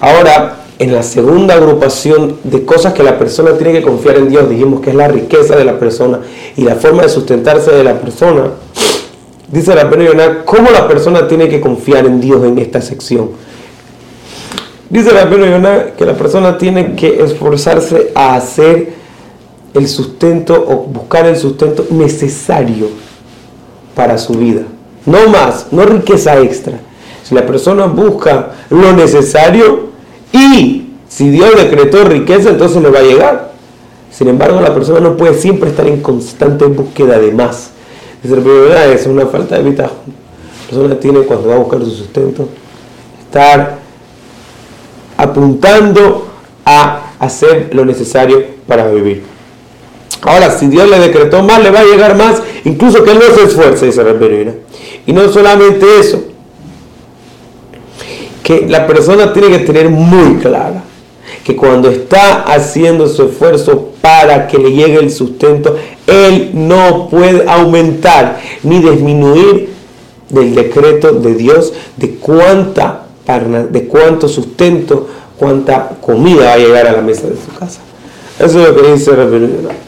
Ahora, en la segunda agrupación de cosas que la persona tiene que confiar en Dios, dijimos que es la riqueza de la persona y la forma de sustentarse de la persona. Dice la Yonah, ¿cómo la persona tiene que confiar en Dios en esta sección? Dice la Yonah que la persona tiene que esforzarse a hacer el sustento o buscar el sustento necesario para su vida. No más, no riqueza extra. Si la persona busca lo necesario y si Dios decretó riqueza, entonces le va a llegar. Sin embargo, la persona no puede siempre estar en constante búsqueda de más. Es una falta de vida. La persona tiene cuando va a buscar su sustento, estar apuntando a hacer lo necesario para vivir. Ahora, si Dios le decretó más, le va a llegar más, incluso que él no se esfuerce, dice Rabbi Y no solamente eso, que la persona tiene que tener muy clara que cuando está haciendo su esfuerzo para que le llegue el sustento, él no puede aumentar ni disminuir del decreto de Dios de cuánta de cuánto sustento, cuánta comida va a llegar a la mesa de su casa. Eso es lo que dice